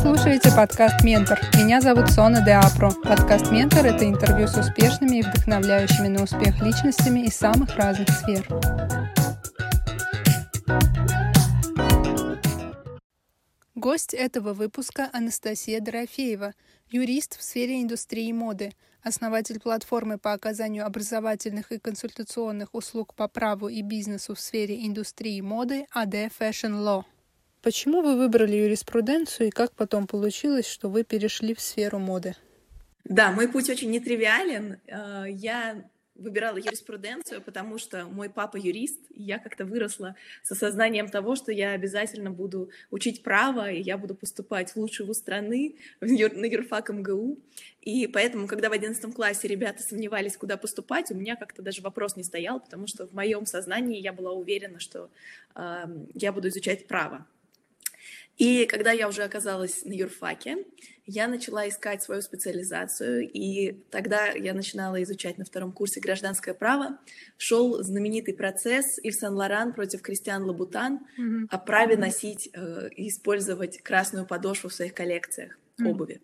слушаете подкаст «Ментор». Меня зовут Сона де Апро. Подкаст «Ментор» — это интервью с успешными и вдохновляющими на успех личностями из самых разных сфер. Гость этого выпуска — Анастасия Дорофеева, юрист в сфере индустрии моды, основатель платформы по оказанию образовательных и консультационных услуг по праву и бизнесу в сфере индустрии моды AD Fashion Law. Почему вы выбрали юриспруденцию и как потом получилось, что вы перешли в сферу моды? Да, мой путь очень нетривиален. Э, я выбирала юриспруденцию, потому что мой папа юрист, и я как-то выросла с осознанием того, что я обязательно буду учить право, и я буду поступать в лучший вуз страны, на юрфак МГУ. И поэтому, когда в одиннадцатом классе ребята сомневались, куда поступать, у меня как-то даже вопрос не стоял, потому что в моем сознании я была уверена, что э, я буду изучать право. И когда я уже оказалась на юрфаке, я начала искать свою специализацию, и тогда я начинала изучать на втором курсе гражданское право. Шел знаменитый процесс Ив Сен-Лоран против Кристиан Лабутан mm-hmm. о праве носить э, и использовать красную подошву в своих коллекциях mm-hmm. обуви.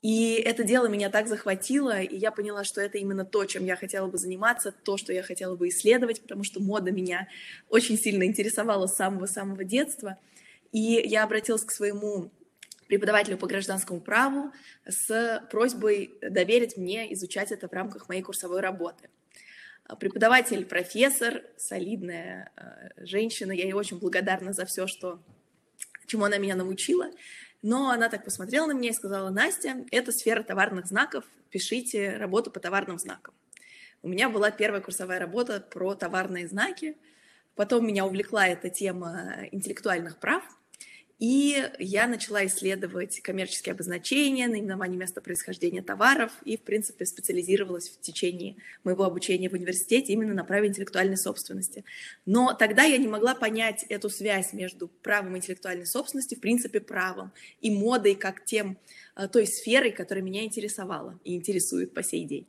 И это дело меня так захватило, и я поняла, что это именно то, чем я хотела бы заниматься, то, что я хотела бы исследовать, потому что мода меня очень сильно интересовала с самого-самого детства — и я обратилась к своему преподавателю по гражданскому праву с просьбой доверить мне изучать это в рамках моей курсовой работы. Преподаватель, профессор, солидная э, женщина, я ей очень благодарна за все, что, чему она меня научила. Но она так посмотрела на меня и сказала, Настя, это сфера товарных знаков, пишите работу по товарным знакам. У меня была первая курсовая работа про товарные знаки, потом меня увлекла эта тема интеллектуальных прав – и я начала исследовать коммерческие обозначения, наименование места происхождения товаров и, в принципе, специализировалась в течение моего обучения в университете именно на праве интеллектуальной собственности. Но тогда я не могла понять эту связь между правом интеллектуальной собственности, в принципе, правом, и модой как тем, э, той сферой, которая меня интересовала и интересует по сей день.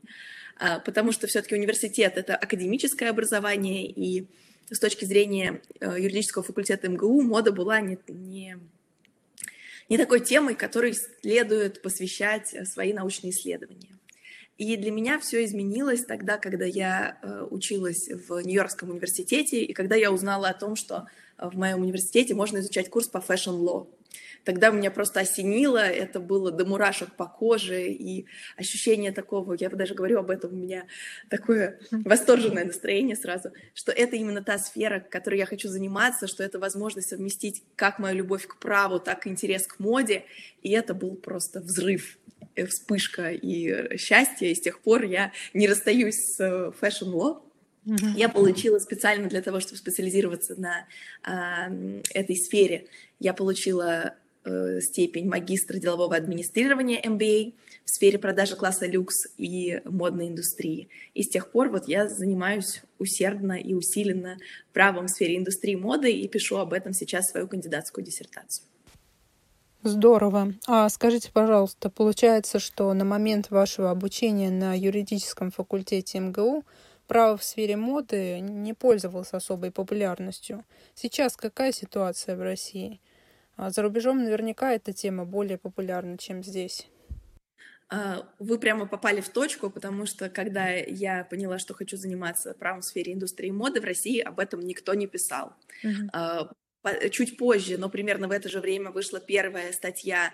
А, потому что все-таки университет — это академическое образование, и с точки зрения э, юридического факультета МГУ мода была не, не, не такой темой, которой следует посвящать э, свои научные исследования. И для меня все изменилось тогда, когда я э, училась в Нью-Йоркском университете, и когда я узнала о том, что в моем университете можно изучать курс по law. Тогда меня просто осенило, это было до мурашек по коже, и ощущение такого, я даже говорю об этом, у меня такое восторженное настроение сразу, что это именно та сфера, которой я хочу заниматься, что это возможность совместить как мою любовь к праву, так и интерес к моде, и это был просто взрыв э, вспышка и счастье, и с тех пор я не расстаюсь с э, fashion law, Mm-hmm. Я получила специально для того, чтобы специализироваться на э, этой сфере. Я получила э, степень магистра делового администрирования MBA в сфере продажи класса люкс и модной индустрии. И с тех пор вот я занимаюсь усердно и усиленно правом в сфере индустрии моды и пишу об этом сейчас свою кандидатскую диссертацию. Здорово. А скажите, пожалуйста, получается, что на момент вашего обучения на юридическом факультете МГУ право в сфере моды не пользовалось особой популярностью. Сейчас какая ситуация в России? А за рубежом наверняка эта тема более популярна, чем здесь. А, вы прямо попали в точку, потому что когда я поняла, что хочу заниматься правом в сфере индустрии моды, в России об этом никто не писал. Uh-huh. Чуть позже, но примерно в это же время вышла первая статья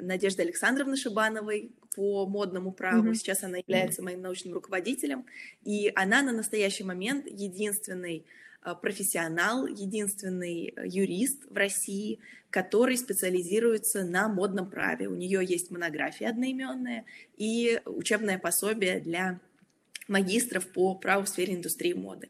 Надежды Александровны Шибановой по модному праву. Mm-hmm. Сейчас она является моим научным руководителем, и она на настоящий момент единственный профессионал, единственный э, юрист в России, который специализируется на модном праве. У нее есть монография одноименная и учебное пособие для магистров по праву в сфере индустрии моды.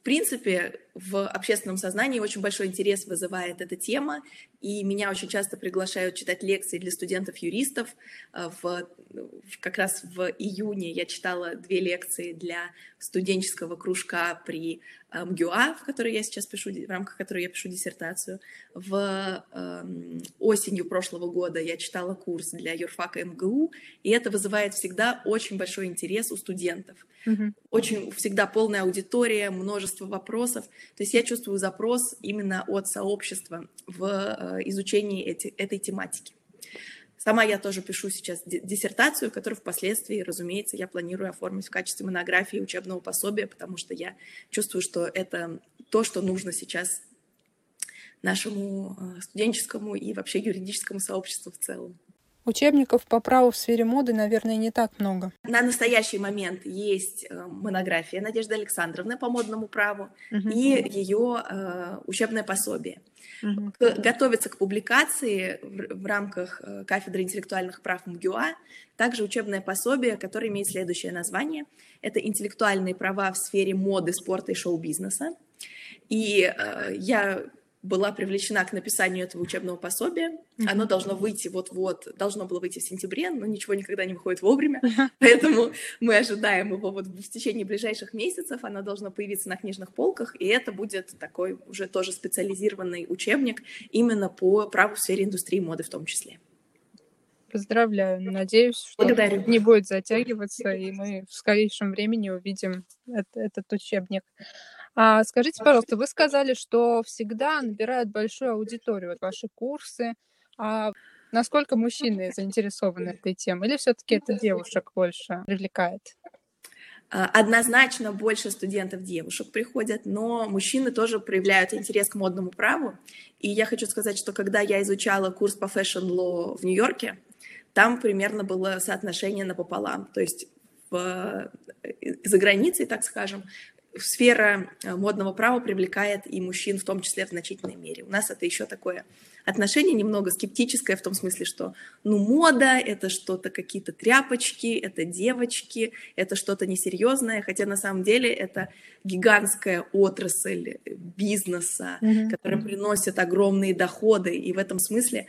В принципе, в общественном сознании очень большой интерес вызывает эта тема, и меня очень часто приглашают читать лекции для студентов-юристов. Э, в, как раз в июне я читала две лекции для студенческого кружка при МГУА, в которой я сейчас пишу, в рамках которой я пишу диссертацию. В э, осенью прошлого года я читала курс для юрфака МГУ, и это вызывает всегда очень большой интерес у студентов. Mm-hmm. Очень всегда полная аудитория, множество вопросов. То есть я чувствую запрос именно от сообщества в э, изучении эти, этой тематики. Сама я тоже пишу сейчас диссертацию, которую впоследствии, разумеется, я планирую оформить в качестве монографии учебного пособия, потому что я чувствую, что это то, что нужно сейчас нашему э, студенческому и вообще юридическому сообществу в целом. Учебников по праву в сфере моды, наверное, не так много. На настоящий момент есть э, монография Надежды Александровны по модному праву угу. и ее э, учебное пособие. Угу. Готовится к публикации в, в рамках э, кафедры интеллектуальных прав МГУА также учебное пособие, которое имеет следующее название. Это интеллектуальные права в сфере моды, спорта и шоу-бизнеса. И э, я была привлечена к написанию этого учебного пособия. Mm-hmm. Оно должно выйти вот-вот, должно было выйти в сентябре, но ничего никогда не выходит вовремя, поэтому мы ожидаем его вот в течение ближайших месяцев. Оно должно появиться на книжных полках, и это будет такой уже тоже специализированный учебник именно по праву в сфере индустрии моды в том числе. Поздравляю. Надеюсь, что Благодарю. не будет затягиваться, и мы в скорейшем времени увидим этот учебник. А, скажите, пожалуйста, вы сказали, что всегда набирают большую аудиторию, вот ваши курсы. А насколько мужчины заинтересованы этой темой? Или все-таки это девушек больше привлекает? А, однозначно больше студентов девушек приходят, но мужчины тоже проявляют интерес к модному праву. И я хочу сказать, что когда я изучала курс по law в Нью-Йорке, там примерно было соотношение напополам. То есть в, э, за границей, так скажем, сфера э, модного права привлекает и мужчин, в том числе в значительной мере. У нас это еще такое отношение немного скептическое в том смысле, что ну мода это что-то какие-то тряпочки, это девочки, это что-то несерьезное, хотя на самом деле это гигантская отрасль бизнеса, mm-hmm. которая приносит огромные доходы, и в этом смысле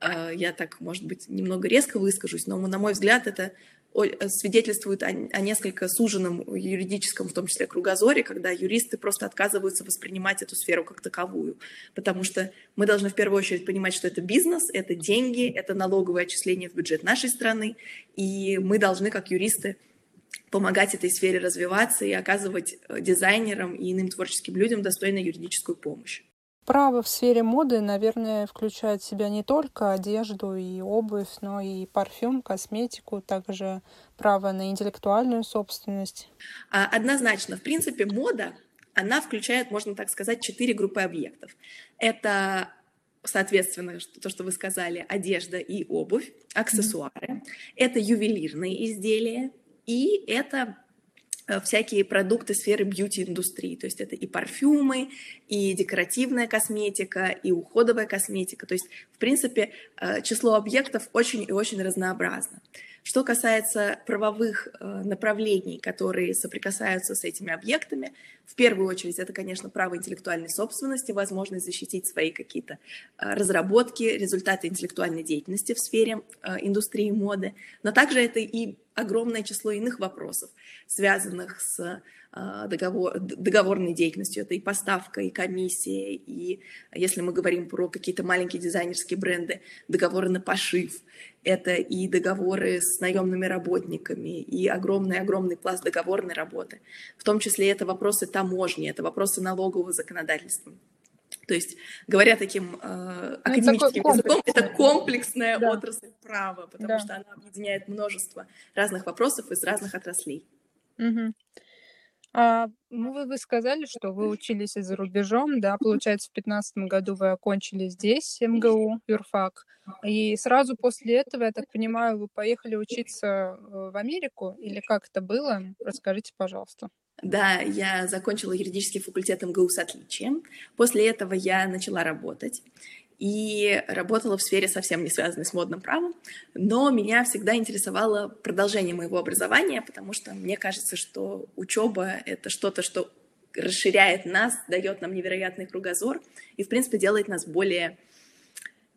э, я так, может быть, немного резко выскажусь, но на мой взгляд это Э, свидетельствует о, о несколько суженном юридическом, в том числе кругозоре, когда юристы просто отказываются воспринимать эту сферу как таковую. Потому что мы должны в первую очередь понимать, что это бизнес, это деньги, это налоговое отчисление в бюджет нашей страны, и мы должны, как юристы, помогать этой сфере развиваться и оказывать э, дизайнерам и иным творческим людям достойную юридическую помощь. Право в сфере моды, наверное, включает в себя не только одежду и обувь, но и парфюм, косметику, также право на интеллектуальную собственность. А, однозначно. В принципе, мода, она включает, можно так сказать, четыре группы объектов. Это соответственно, то, что вы сказали, одежда и обувь, аксессуары. Mm-hmm. Это ювелирные изделия, и это всякие продукты сферы бьюти-индустрии. То есть это и парфюмы, и декоративная косметика, и уходовая косметика. То есть, в принципе, э, число объектов очень и очень разнообразно. Что касается правовых э, направлений, которые соприкасаются с этими объектами, в первую очередь это, конечно, право интеллектуальной собственности, возможность защитить свои какие-то разработки, результаты интеллектуальной деятельности в сфере индустрии моды, но также это и огромное число иных вопросов, связанных с договор, договорной деятельностью. Это и поставка, и комиссия, и если мы говорим про какие-то маленькие дизайнерские бренды, договоры на пошив, это и договоры с наемными работниками, и огромный-огромный пласт договорной работы. В том числе это вопросы таможни, это вопросы налогового законодательства. То есть, говоря таким э, ну, академическим языком, это комплексная да. отрасль права, потому да. что она объединяет множество разных вопросов из разных отраслей. Угу. А, ну, вы, вы сказали, что вы учились за рубежом, да, получается, в 2015 году вы окончили здесь МГУ, юрфак, и сразу после этого, я так понимаю, вы поехали учиться э, в Америку, или как это было? Расскажите, пожалуйста. Да, я закончила юридический факультет МГУ с отличием. После этого я начала работать и работала в сфере совсем не связанной с модным правом, но меня всегда интересовало продолжение моего образования, потому что мне кажется, что учеба — это что-то, что расширяет нас, дает нам невероятный кругозор и, в принципе, делает нас более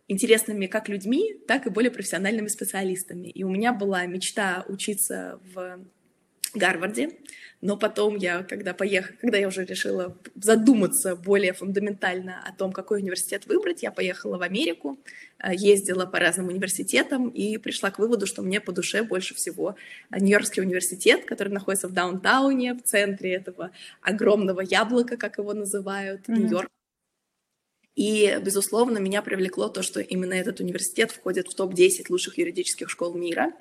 интересными как людьми, так и более профессиональными специалистами. И у меня была мечта учиться в Гарварде, но потом я, когда поехала, когда я уже решила задуматься более фундаментально о том, какой университет выбрать, я поехала в Америку, э, ездила по разным университетам и пришла к выводу, что мне по душе больше всего Нью-Йоркский университет, который находится в даунтауне, в центре этого огромного яблока, как его называют, mm-hmm. Нью-Йорк. И, безусловно, меня привлекло то, что именно этот университет входит в топ-10 лучших юридических школ мира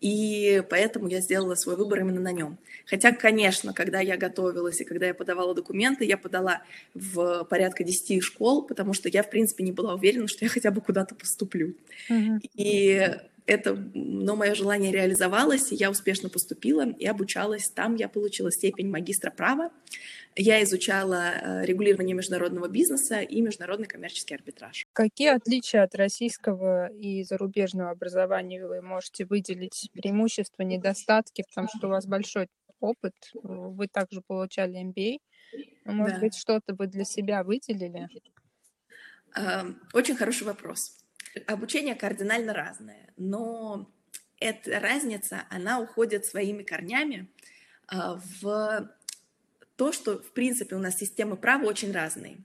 и поэтому я сделала свой выбор именно на нем. Хотя, конечно, когда я готовилась и когда я подавала документы, я подала в порядка 10 школ, потому что я, в принципе, не была уверена, что я хотя бы куда-то поступлю. Uh-huh. И это, но мое желание реализовалось, и я успешно поступила и обучалась. Там я получила степень магистра права. Я изучала э, регулирование международного бизнеса и международный коммерческий арбитраж. Какие отличия от российского и зарубежного образования вы можете выделить? Преимущества, недостатки, потому что у вас большой опыт, вы также получали MBA. Может да. быть, что-то вы для себя выделили? Эм, очень хороший вопрос. Обучение кардинально разное, но эта разница, она уходит своими корнями э, в то, что, в принципе, у нас системы права очень разные.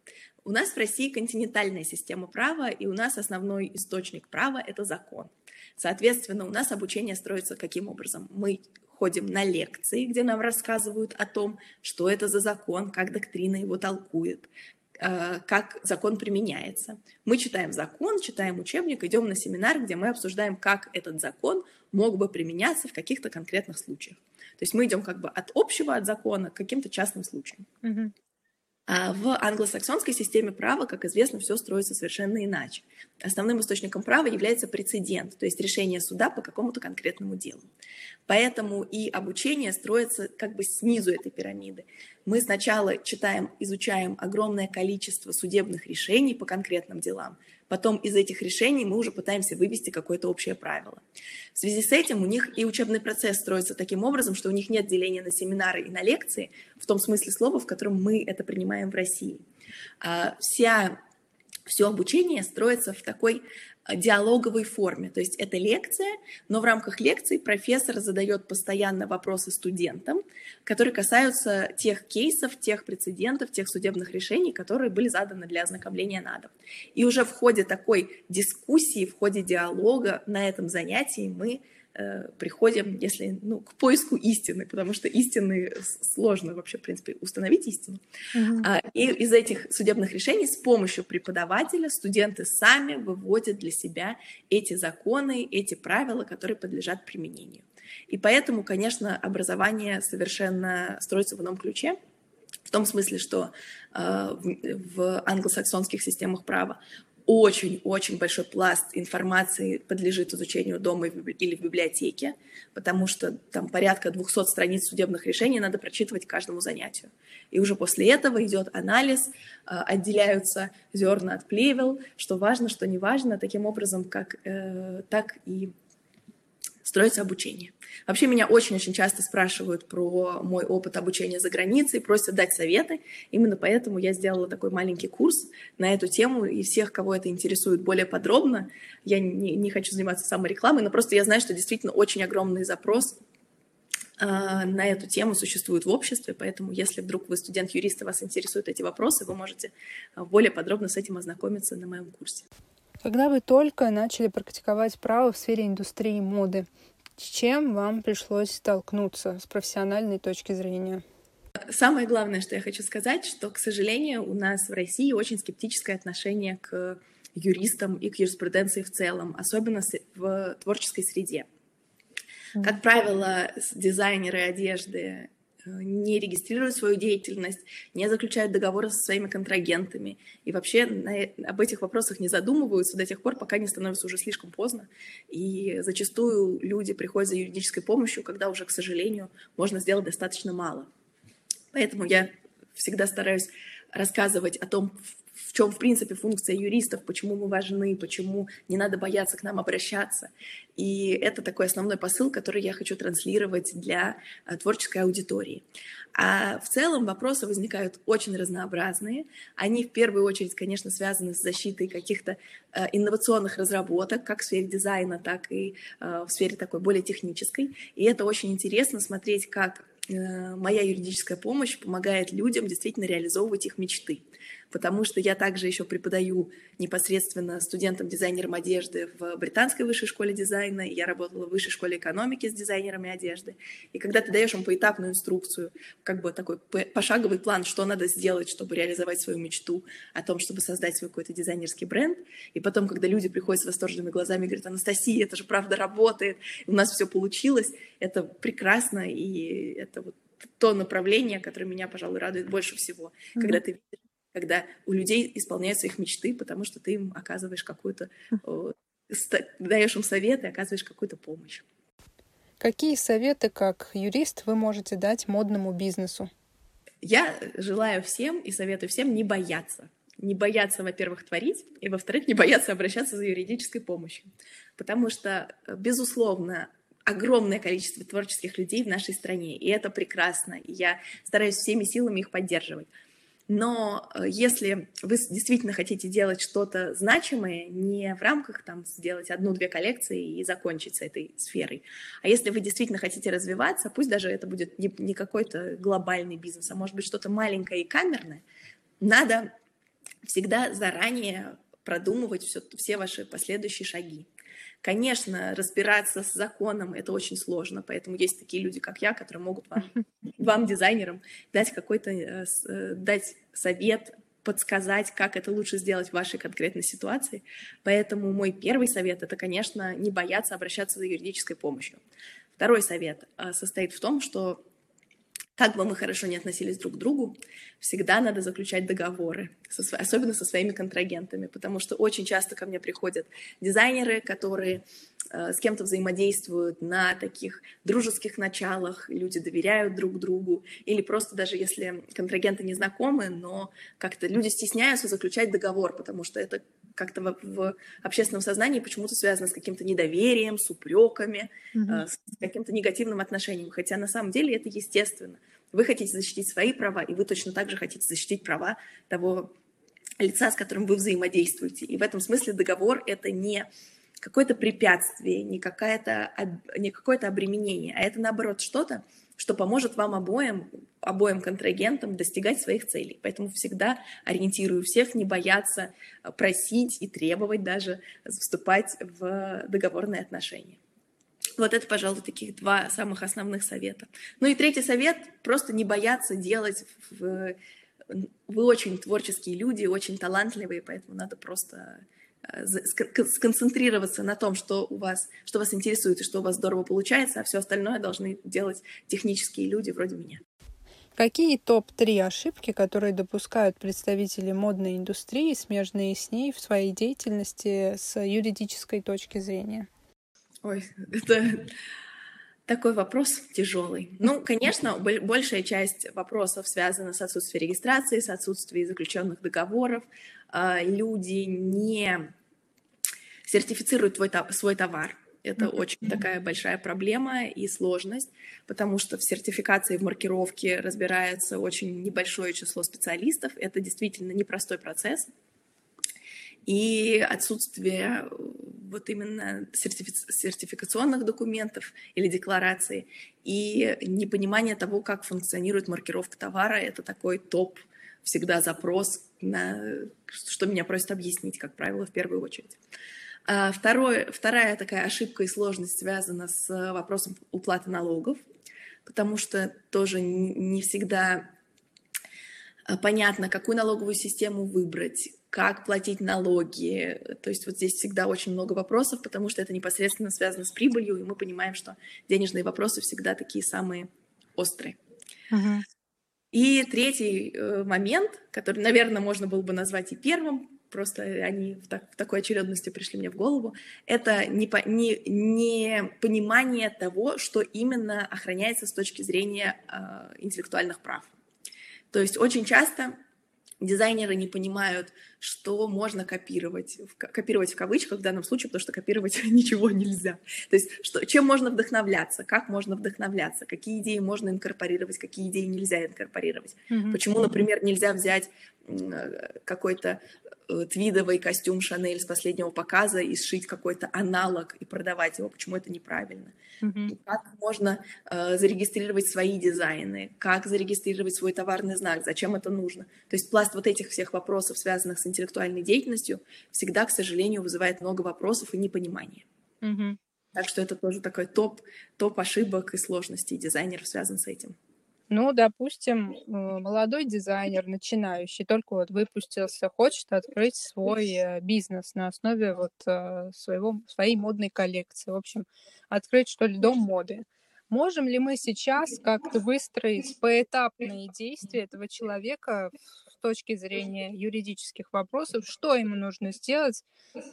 У нас в России континентальная система права, и у нас основной источник права — это закон. Соответственно, у нас обучение строится каким образом? Мы ходим на лекции, где нам рассказывают о том, что это за закон, как доктрина его толкует, э, как закон применяется. Мы читаем закон, читаем учебник, идем на семинар, где мы обсуждаем, как этот закон мог бы применяться в каких-то конкретных случаях. То есть мы идем как бы от общего, от закона к каким-то частным случаям. Mm-hmm. А в англосаксонской системе права, как известно, все строится совершенно иначе. Основным источником права является прецедент, то есть решение суда по какому-то конкретному делу. Поэтому и обучение строится как бы снизу этой пирамиды. Мы сначала читаем, изучаем огромное количество судебных решений по конкретным делам, Потом из этих решений мы уже пытаемся вывести какое-то общее правило. В связи с этим у них и учебный процесс строится таким образом, что у них нет деления на семинары и на лекции, в том смысле слова, в котором мы это принимаем в России. А вся все обучение строится в такой диалоговой форме. То есть это лекция, но в рамках лекции профессор задает постоянно вопросы студентам, которые касаются тех кейсов, тех прецедентов, тех судебных решений, которые были заданы для ознакомления на дом. И уже в ходе такой дискуссии, в ходе диалога на этом занятии мы Э, приходим, если, ну, к поиску истины, потому что истины сложно вообще, в принципе, установить истину. Uh-huh. И из этих судебных решений с помощью преподавателя студенты сами выводят для себя эти законы, эти правила, которые подлежат применению. И поэтому, конечно, образование совершенно строится в ином ключе, в том смысле, что э, в, в англосаксонских системах права очень-очень большой пласт информации подлежит изучению дома или в библиотеке, потому что там порядка 200 страниц судебных решений надо прочитывать каждому занятию. И уже после этого идет анализ, а, отделяются зерна от плевел, что важно, что не важно, таким образом, как, э, так и строится обучение. Вообще меня очень-очень часто спрашивают про мой опыт обучения за границей, просят дать советы. Именно поэтому я сделала такой маленький курс на эту тему, и всех, кого это интересует более подробно, я не, не хочу заниматься саморекламой, но просто я знаю, что действительно очень огромный запрос а, на эту тему существует в обществе, поэтому если вдруг вы студент-юрист и вас интересуют эти вопросы, вы можете более подробно с этим ознакомиться на моем курсе. Когда вы только начали практиковать право в сфере индустрии моды, с чем вам пришлось столкнуться с профессиональной точки зрения? Самое главное, что я хочу сказать, что, к сожалению, у нас в России очень скептическое отношение к юристам и к юриспруденции в целом, особенно в творческой среде. Как правило, дизайнеры одежды не регистрируют свою деятельность, не заключают договоры со своими контрагентами и вообще на, об этих вопросах не задумываются до тех пор, пока не становится уже слишком поздно. И зачастую люди приходят за юридической помощью, когда уже, к сожалению, можно сделать достаточно мало. Поэтому я всегда стараюсь рассказывать о том, в чем, в принципе, функция юристов, почему мы важны, почему не надо бояться к нам обращаться. И это такой основной посыл, который я хочу транслировать для э, творческой аудитории. А в целом вопросы возникают очень разнообразные. Они в первую очередь, конечно, связаны с защитой каких-то э, инновационных разработок, как в сфере дизайна, так и э, в сфере такой более технической. И это очень интересно смотреть, как моя юридическая помощь помогает людям действительно реализовывать их мечты потому что я также еще преподаю непосредственно студентам-дизайнерам одежды в британской высшей школе дизайна, я работала в высшей школе экономики с дизайнерами одежды. И когда ты даешь им поэтапную инструкцию, как бы такой пошаговый план, что надо сделать, чтобы реализовать свою мечту о том, чтобы создать свой какой-то дизайнерский бренд, и потом, когда люди приходят с восторженными глазами и говорят, Анастасия, это же правда работает, у нас все получилось, это прекрасно, и это вот то направление, которое меня, пожалуй, радует больше всего, mm-hmm. когда ты видишь когда у людей исполняются их мечты, потому что ты им оказываешь какую-то, даешь им советы, оказываешь какую-то помощь. Какие советы, как юрист, вы можете дать модному бизнесу? Я желаю всем и советую всем не бояться. Не бояться, во-первых, творить, и, во-вторых, не бояться обращаться за юридической помощью. Потому что, безусловно, огромное количество творческих людей в нашей стране, и это прекрасно, и я стараюсь всеми силами их поддерживать. Но э, если вы действительно хотите делать что-то значимое, не в рамках там сделать одну-две коллекции и закончить с этой сферой, а если вы действительно хотите развиваться, пусть даже это будет не, не какой-то глобальный бизнес, а может быть что-то маленькое и камерное, надо всегда заранее продумывать все, все ваши последующие шаги. Конечно, разбираться с законом это очень сложно, поэтому есть такие люди, как я, которые могут вам, вам дизайнерам, дать какой-то, э, э, дать совет, подсказать, как это лучше сделать в вашей конкретной ситуации. Поэтому мой первый совет — это, конечно, не бояться обращаться за юридической помощью. Второй совет э, состоит в том, что как бы мы хорошо не относились друг к другу, всегда надо заключать договоры, со, особенно со своими контрагентами, потому что очень часто ко мне приходят дизайнеры, которые э, с кем-то взаимодействуют на таких дружеских началах, люди доверяют друг другу, или просто даже если контрагенты не знакомы, но как-то люди стесняются заключать договор, потому что это как-то в, в общественном сознании почему-то связано с каким-то недоверием, с упреками, mm-hmm. э, с каким-то негативным отношением. Хотя на самом деле это естественно. Вы хотите защитить свои права, и вы точно так же хотите защитить права того лица, с которым вы взаимодействуете. И в этом смысле договор — это не какое-то препятствие, не, какое-то, не какое-то обременение, а это, наоборот, что-то, что поможет вам обоим, обоим контрагентам достигать своих целей. Поэтому всегда ориентирую всех не бояться э, просить и требовать даже вступать в договорные отношения. Вот это, пожалуй, таких два самых основных совета. Ну и третий совет — просто не бояться делать в... Вы очень творческие люди, очень талантливые, поэтому надо просто сконцентрироваться на том, что у вас, что вас интересует и что у вас здорово получается, а все остальное должны делать технические люди вроде меня. Какие топ-3 ошибки, которые допускают представители модной индустрии, смежные с ней в своей деятельности с юридической точки зрения? Ой, это такой вопрос тяжелый. Ну, конечно, большая часть вопросов связана с отсутствием регистрации, с отсутствием заключенных договоров, люди не сертифицируют твой, свой товар. Это mm-hmm. очень такая большая проблема и сложность, потому что в сертификации, в маркировке разбирается очень небольшое число специалистов. Это действительно непростой процесс. И отсутствие э, вот именно сертифи- сертификационных документов или деклараций и непонимание того, как функционирует маркировка товара, это такой топ всегда запрос на что меня просят объяснить, как правило, в первую очередь. А второе, вторая такая ошибка и сложность связана с вопросом уплаты налогов, потому что тоже не всегда а, понятно, какую налоговую систему выбрать, как платить налоги. То есть вот здесь всегда очень много вопросов, потому что это непосредственно связано с прибылью, и мы понимаем, что денежные вопросы всегда такие самые острые. Uh-huh. И третий э, момент, который, наверное, можно было бы назвать и первым, просто они в, так, в такой очередности пришли мне в голову, это не, не, не понимание того, что именно охраняется с точки зрения э, интеллектуальных прав. То есть очень часто дизайнеры не понимают, что можно копировать, копировать в кавычках в данном случае, потому что копировать ничего нельзя. То есть что, чем можно вдохновляться, как можно вдохновляться, какие идеи можно инкорпорировать, какие идеи нельзя инкорпорировать. Mm-hmm. Почему, например, нельзя взять какой-то э, твидовый костюм Шанель с последнего показа и сшить какой-то аналог и продавать его, почему это неправильно. Mm-hmm. Как можно э, зарегистрировать свои дизайны, как зарегистрировать свой товарный знак, зачем это нужно. То есть пласт вот этих всех вопросов, связанных с интеллектуальной деятельностью, всегда, к сожалению, вызывает много вопросов и непонимания. Mm-hmm. Так что это тоже такой топ, топ ошибок и сложностей дизайнеров связан с этим. Ну, допустим, э, молодой дизайнер, начинающий, только вот выпустился, хочет открыть свой э, бизнес на основе вот э, своего, своей модной коллекции. В общем, открыть, что ли, дом моды. Можем ли мы сейчас как-то выстроить поэтапные действия этого человека с точки зрения юридических вопросов, что ему нужно сделать,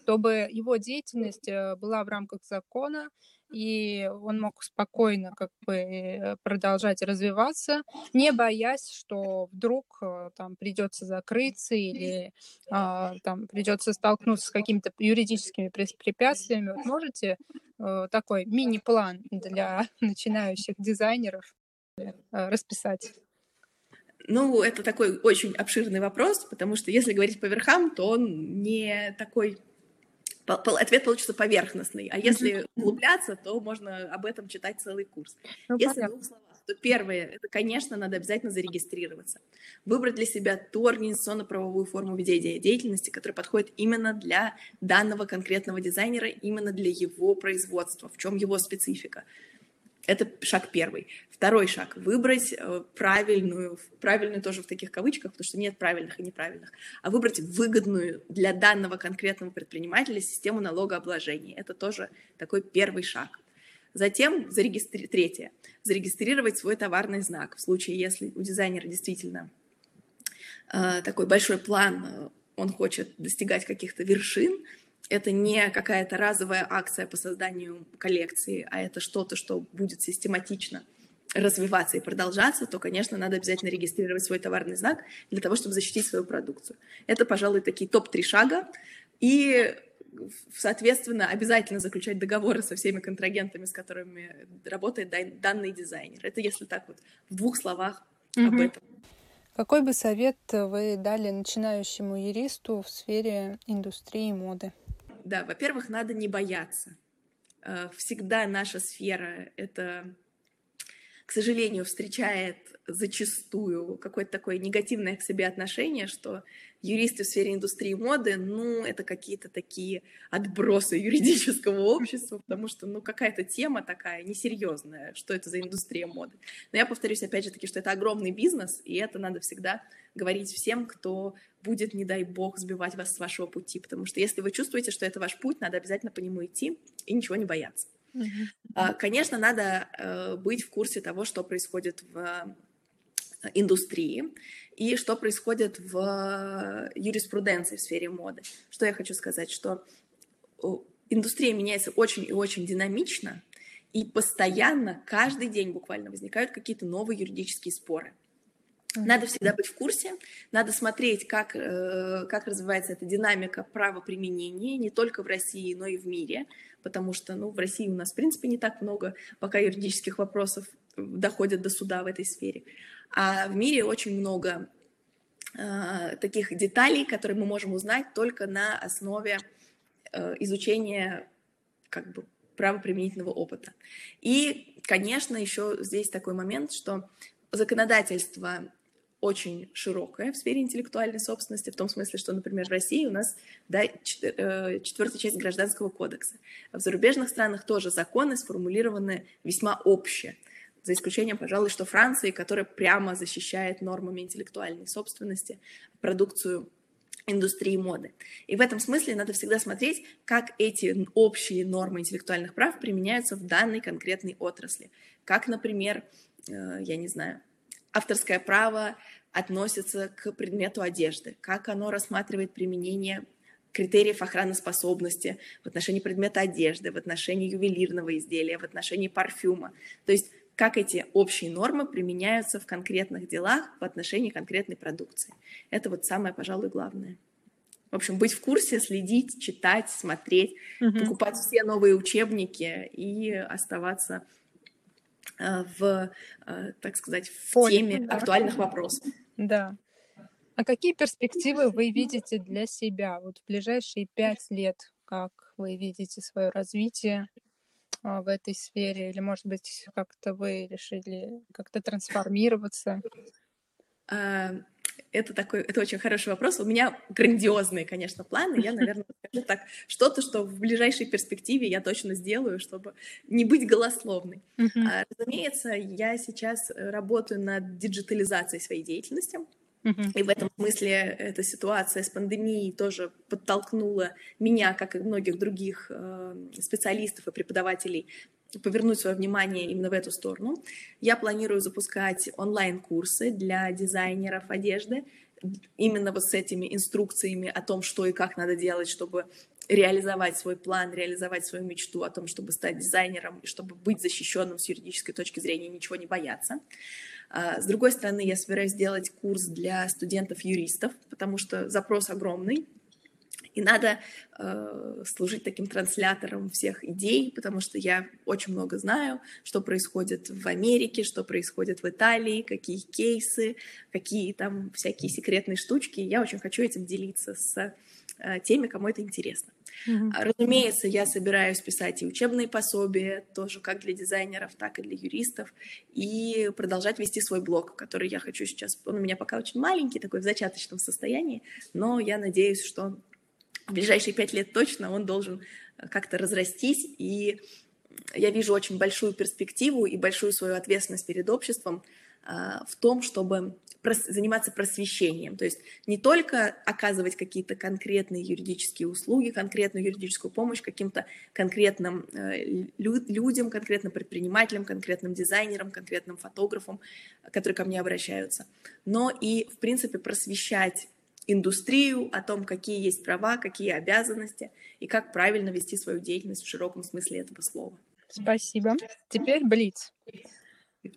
чтобы его деятельность была в рамках закона, и он мог спокойно как бы э, продолжать развиваться, не боясь, что вдруг э, там придется закрыться или а, там придется столкнуться с какими-то юридическими препятствиями. Вот можете э, такой мини-план для начинающих дизайнеров расписать? Ну, это такой очень обширный вопрос, потому что если говорить по верхам, то он не такой ответ получится поверхностный. А если углубляться, то можно об этом читать целый курс. Ну, если в двух словах, то первое, это, конечно, надо обязательно зарегистрироваться. Выбрать для себя ту организационно-правовую форму ведения деятельности, которая подходит именно для данного конкретного дизайнера, именно для его производства, в чем его специфика. Это шаг первый. Второй шаг — выбрать э, правильную, правильную тоже в таких кавычках, потому что нет правильных и неправильных, а выбрать выгодную для данного конкретного предпринимателя систему налогообложения. Это тоже такой первый шаг. Затем зарегистри... третье. Зарегистрировать свой товарный знак. В случае, если у дизайнера действительно э, такой большой план, э, он хочет достигать каких-то вершин, это не какая-то разовая акция по созданию коллекции, а это что-то, что будет систематично развиваться и продолжаться, то, конечно, надо обязательно регистрировать свой товарный знак для того, чтобы защитить свою продукцию. Это, пожалуй, такие топ-3 шага. И, соответственно, обязательно заключать договоры со всеми контрагентами, с которыми работает данный дизайнер. Это если так вот в двух словах mm-hmm. об этом. Какой бы совет вы дали начинающему юристу в сфере индустрии моды? да, во-первых, надо не бояться. Э, всегда наша сфера — это, к сожалению, встречает зачастую какое-то такое негативное к себе отношение, что юристы в сфере индустрии моды, ну, это какие-то такие отбросы юридического общества, потому что, ну, какая-то тема такая несерьезная, что это за индустрия моды. Но я повторюсь, опять же таки, что это огромный бизнес, и это надо всегда говорить всем, кто будет, не дай бог, сбивать вас с вашего пути, потому что если вы чувствуете, что это ваш путь, надо обязательно по нему идти и ничего не бояться. Mm-hmm. Конечно, надо э, быть в курсе того, что происходит в индустрии и что происходит в юриспруденции в сфере моды. Что я хочу сказать, что индустрия меняется очень и очень динамично, и постоянно, каждый день буквально возникают какие-то новые юридические споры. Надо всегда быть в курсе, надо смотреть, как, э, как развивается эта динамика правоприменения не только в России, но и в мире, потому что ну, в России у нас, в принципе, не так много пока юридических вопросов доходят до суда в этой сфере. А в мире очень много э, таких деталей, которые мы можем узнать только на основе э, изучения как бы правоприменительного опыта. И, конечно, еще здесь такой момент, что законодательство очень широкое в сфере интеллектуальной собственности, в том смысле, что, например, в России у нас да, э, четвертая часть Гражданского кодекса. А в зарубежных странах тоже законы сформулированы весьма общие за исключением, пожалуй, что Франции, которая прямо защищает нормами интеллектуальной собственности продукцию индустрии моды. И в этом смысле надо всегда смотреть, как эти общие нормы интеллектуальных прав применяются в данной конкретной отрасли. Как, например, э, я не знаю, авторское право относится к предмету одежды, как оно рассматривает применение критериев охраноспособности в отношении предмета одежды, в отношении ювелирного изделия, в отношении парфюма. То есть как эти общие нормы применяются в конкретных делах в отношении конкретной продукции. Это вот самое, пожалуй, главное. В общем, быть в курсе, следить, читать, смотреть, угу. покупать все новые учебники и оставаться в, э, так сказать, в Поле, теме да. актуальных вопросов. Да. А какие перспективы вы видите для себя вот в ближайшие пять лет? Как вы видите свое развитие а, в этой сфере? Или, может быть, как-то вы решили как-то трансформироваться? А, это такой, это очень хороший вопрос. У меня грандиозные, конечно, планы. Я, наверное, скажу так, что-то, что в ближайшей перспективе я точно сделаю, чтобы не быть голословной. Uh-huh. Разумеется, я сейчас работаю над диджитализацией своей деятельности. И в этом смысле эта ситуация с пандемией тоже подтолкнула меня, как и многих других э, специалистов и преподавателей, повернуть свое внимание именно в эту сторону. Я планирую запускать онлайн-курсы для дизайнеров одежды, именно вот с этими инструкциями о том, что и как надо делать, чтобы реализовать свой план, реализовать свою мечту о том, чтобы стать дизайнером и чтобы быть защищенным с юридической точки зрения, ничего не бояться. А, с другой стороны, я собираюсь сделать курс для студентов-юристов, потому что запрос огромный, и надо э, служить таким транслятором всех идей, потому что я очень много знаю, что происходит в Америке, что происходит в Италии, какие кейсы, какие там всякие секретные штучки. Я очень хочу этим делиться с э, теми, кому это интересно. Mm-hmm. Разумеется, я собираюсь писать и учебные пособия, тоже как для дизайнеров, так и для юристов, и продолжать вести свой блог, который я хочу сейчас. Он у меня пока очень маленький, такой в зачаточном состоянии, но я надеюсь, что в ближайшие пять лет точно он должен э, как-то разрастись, и я вижу очень большую перспективу и большую свою ответственность перед обществом а, в том, чтобы заниматься просвещением, то есть не только оказывать какие-то конкретные юридические услуги, конкретную юридическую помощь каким-то конкретным э, людям, конкретным предпринимателям, конкретным дизайнерам, конкретным фотографам, которые ко мне обращаются, но и, в принципе, просвещать индустрию, о том, какие есть права, какие обязанности и как правильно вести свою деятельность в широком смысле этого слова. Спасибо. Теперь Блиц.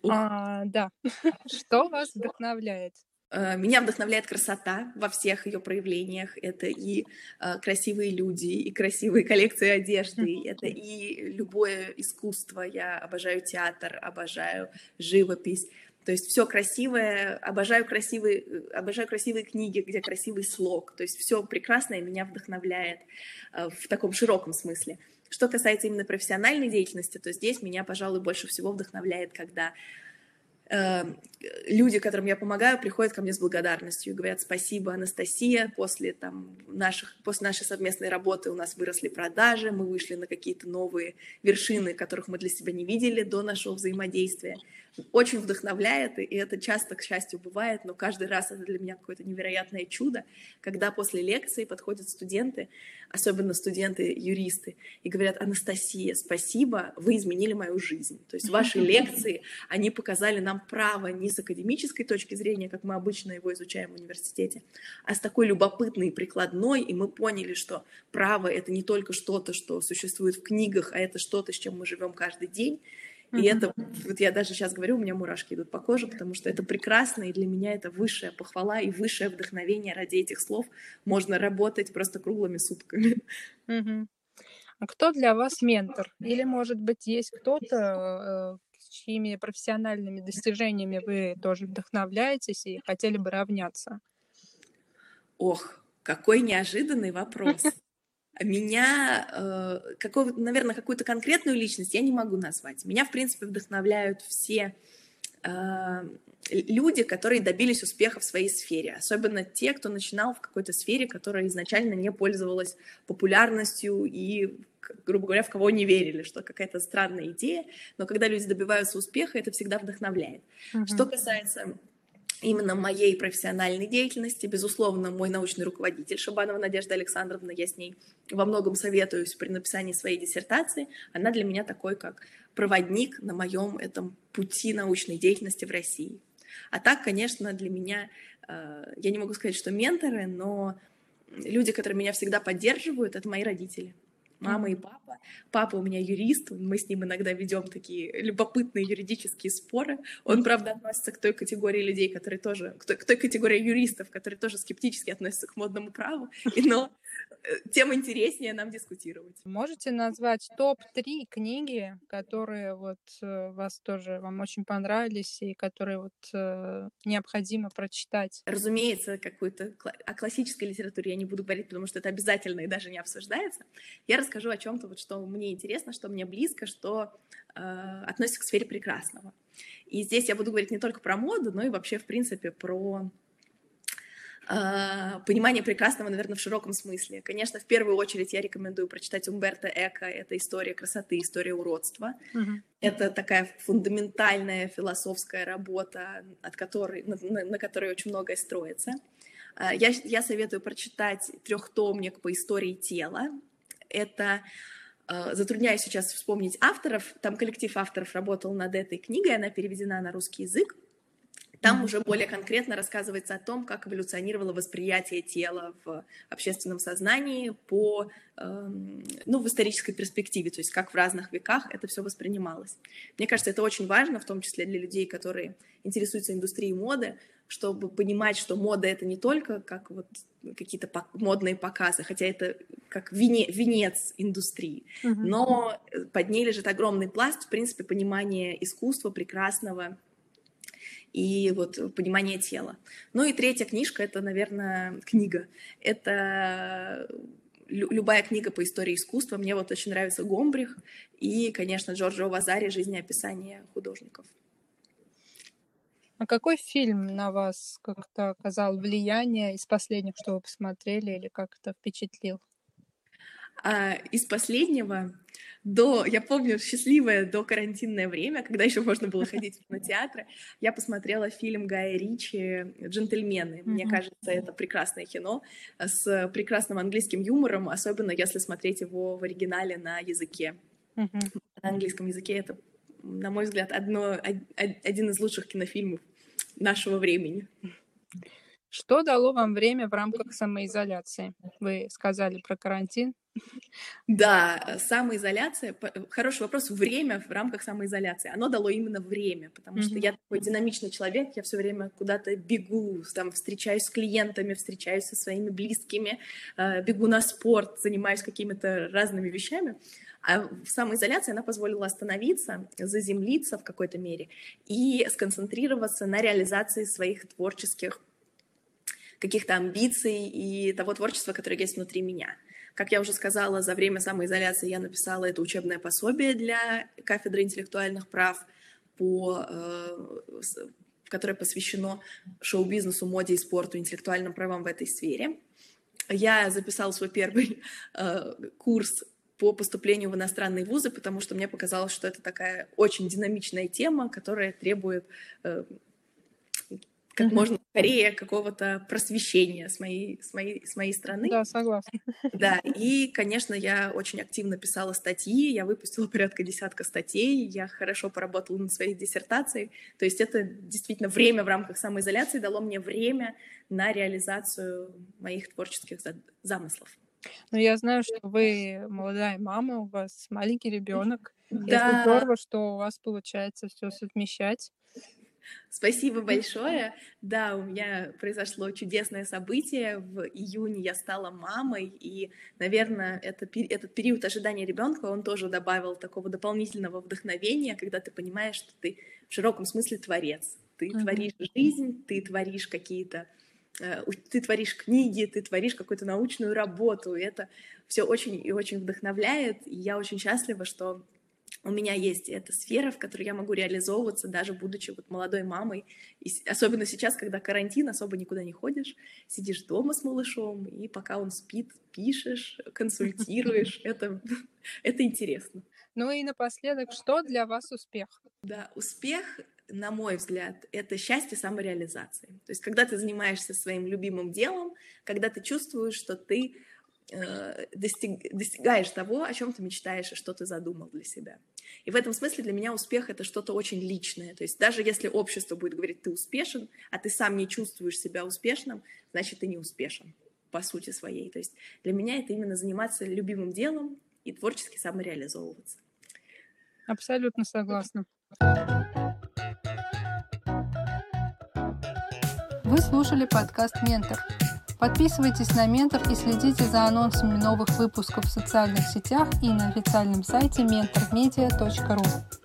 А, да. Что вас вдохновляет? Э, меня вдохновляет красота во всех ее проявлениях. Это и э, красивые люди, и красивые коллекции одежды, это и любое искусство. Я обожаю театр, обожаю живопись. То есть все красивое, обожаю красивые, э, обожаю красивые книги, где красивый слог. То есть все прекрасное меня вдохновляет в таком широком смысле. Что касается именно профессиональной деятельности, то здесь меня, пожалуй, больше всего вдохновляет, когда э, люди, которым я помогаю, приходят ко мне с благодарностью и говорят спасибо, Анастасия, после, там, наших, после нашей совместной работы у нас выросли продажи, мы вышли на какие-то новые вершины, которых мы для себя не видели до нашего взаимодействия очень вдохновляет, и это часто, к счастью, бывает, но каждый раз это для меня какое-то невероятное чудо, когда после лекции подходят студенты, особенно студенты-юристы, и говорят, Анастасия, спасибо, вы изменили мою жизнь. То есть ваши лекции, они показали нам право не с академической точки зрения, как мы обычно его изучаем в университете, а с такой любопытной и прикладной, и мы поняли, что право — это не только что-то, что существует в книгах, а это что-то, с чем мы живем каждый день, и mm-hmm. это, вот я даже сейчас говорю, у меня мурашки идут по коже, потому что это прекрасно, и для меня это высшая похвала и высшее вдохновение ради этих слов. Можно работать просто круглыми сутками. Mm-hmm. А кто для вас ментор? Или, может быть, есть кто-то, э, с чьими профессиональными достижениями вы тоже вдохновляетесь и хотели бы равняться? Ох, какой неожиданный вопрос. Меня, э, какого, наверное, какую-то конкретную личность я не могу назвать. Меня, в принципе, вдохновляют все э, люди, которые добились успеха в своей сфере, особенно те, кто начинал в какой-то сфере, которая изначально не пользовалась популярностью и, грубо говоря, в кого не верили, что какая-то странная идея, но когда люди добиваются успеха, это всегда вдохновляет. Uh-huh. Что касается именно моей профессиональной деятельности. Безусловно, мой научный руководитель Шабанова Надежда Александровна, я с ней во многом советуюсь при написании своей диссертации. Она для меня такой, как проводник на моем этом пути научной деятельности в России. А так, конечно, для меня, э, я не могу сказать, что менторы, но люди, которые меня всегда поддерживают, это мои родители. Мама и папа папа. У меня юрист, мы с ним иногда ведем такие любопытные юридические споры. Он, правда, относится к той категории людей, которые тоже, к той, к той категории юристов, которые тоже скептически относятся к модному праву, но тем интереснее нам дискутировать. Можете назвать топ-3 книги, которые вот э, вас тоже, вам очень понравились и которые вот э, необходимо прочитать? Разумеется, какую-то о классической литературе я не буду говорить, потому что это обязательно и даже не обсуждается. Я расскажу о чем-то, вот, что мне интересно, что мне близко, что э, относится к сфере прекрасного. И здесь я буду говорить не только про моду, но и вообще, в принципе, про понимание прекрасного, наверное, в широком смысле. Конечно, в первую очередь я рекомендую прочитать Умберто Эко. Это история красоты, история уродства. Uh-huh. Это такая фундаментальная философская работа, от которой, на, на, на которой очень многое строится. Uh, я, я советую прочитать трехтомник по истории тела. Это затрудняюсь сейчас вспомнить авторов. Там коллектив авторов работал над этой книгой, она переведена на русский язык. Там уже более конкретно рассказывается о том, как эволюционировало восприятие тела в общественном сознании по, эм, ну, в исторической перспективе, то есть как в разных веках это все воспринималось. Мне кажется, это очень важно, в том числе для людей, которые интересуются индустрией моды, чтобы понимать, что мода это не только как вот какие-то модные показы, хотя это как вене, венец индустрии, mm-hmm. но под ней лежит огромный пласт, в принципе, понимания искусства прекрасного, и вот понимание тела. Ну и третья книжка — это, наверное, книга. Это любая книга по истории искусства. Мне вот очень нравится Гомбрих и, конечно, Джорджо Вазари «Жизнеописание художников». А какой фильм на вас как-то оказал влияние из последних, что вы посмотрели, или как-то впечатлил? А, из последнего до, я помню, счастливое до карантинное время, когда еще можно было ходить в кинотеатры, я посмотрела фильм Гая Ричи «Джентльмены». Мне кажется, это прекрасное кино с прекрасным английским юмором, особенно если смотреть его в оригинале на языке. На английском языке это, на мой взгляд, одно, один из лучших кинофильмов нашего времени. Что дало вам время в рамках самоизоляции? Вы сказали про карантин. Да, самоизоляция, хороший вопрос, время в рамках самоизоляции, оно дало именно время, потому mm-hmm. что я такой динамичный человек, я все время куда-то бегу, там, встречаюсь с клиентами, встречаюсь со своими близкими, э, бегу на спорт, занимаюсь какими-то разными вещами, а самоизоляция, она позволила остановиться, заземлиться в какой-то мере и сконцентрироваться на реализации своих творческих каких-то амбиций и того творчества, которое есть внутри меня. Как я уже сказала, за время самоизоляции я написала это учебное пособие для кафедры интеллектуальных прав, по, э, которое посвящено шоу-бизнесу, моде и спорту, интеллектуальным правам в этой сфере. Я записала свой первый э, курс по поступлению в иностранные вузы, потому что мне показалось, что это такая очень динамичная тема, которая требует э, как mm-hmm. можно скорее какого-то просвещения с моей, с, моей, с моей стороны. Да, согласна. Да, и, конечно, я очень активно писала статьи, я выпустила порядка десятка статей, я хорошо поработала над своей диссертацией, то есть это действительно время в рамках самоизоляции дало мне время на реализацию моих творческих замыслов. Ну, я знаю, что вы молодая мама, у вас маленький ребенок. Да. Это здорово, что у вас получается все совмещать. Спасибо большое. Да, у меня произошло чудесное событие. В июне я стала мамой, и, наверное, это, этот период ожидания ребенка, он тоже добавил такого дополнительного вдохновения, когда ты понимаешь, что ты в широком смысле творец. Ты mm-hmm. творишь жизнь, ты творишь какие-то э, ты творишь книги, ты творишь какую-то научную работу, и это все очень и очень вдохновляет, и я очень счастлива, что у меня есть эта сфера, в которой я могу реализовываться, даже будучи вот молодой мамой. И особенно сейчас, когда карантин, особо никуда не ходишь, сидишь дома с малышом, и пока он спит, пишешь, консультируешь. Это, это интересно. Ну и напоследок, что для вас успех? Да, успех на мой взгляд, это счастье самореализации. То есть, когда ты занимаешься своим любимым делом, когда ты чувствуешь, что ты достиг, достигаешь того, о чем ты мечтаешь и что ты задумал для себя. И в этом смысле для меня успех это что-то очень личное. То есть даже если общество будет говорить, ты успешен, а ты сам не чувствуешь себя успешным, значит, ты не успешен по сути своей. То есть для меня это именно заниматься любимым делом, и творчески самореализовываться. Абсолютно согласна. Вы слушали подкаст «Ментор». Подписывайтесь на «Ментор» и следите за анонсами новых выпусков в социальных сетях и на официальном сайте mentormedia.ru.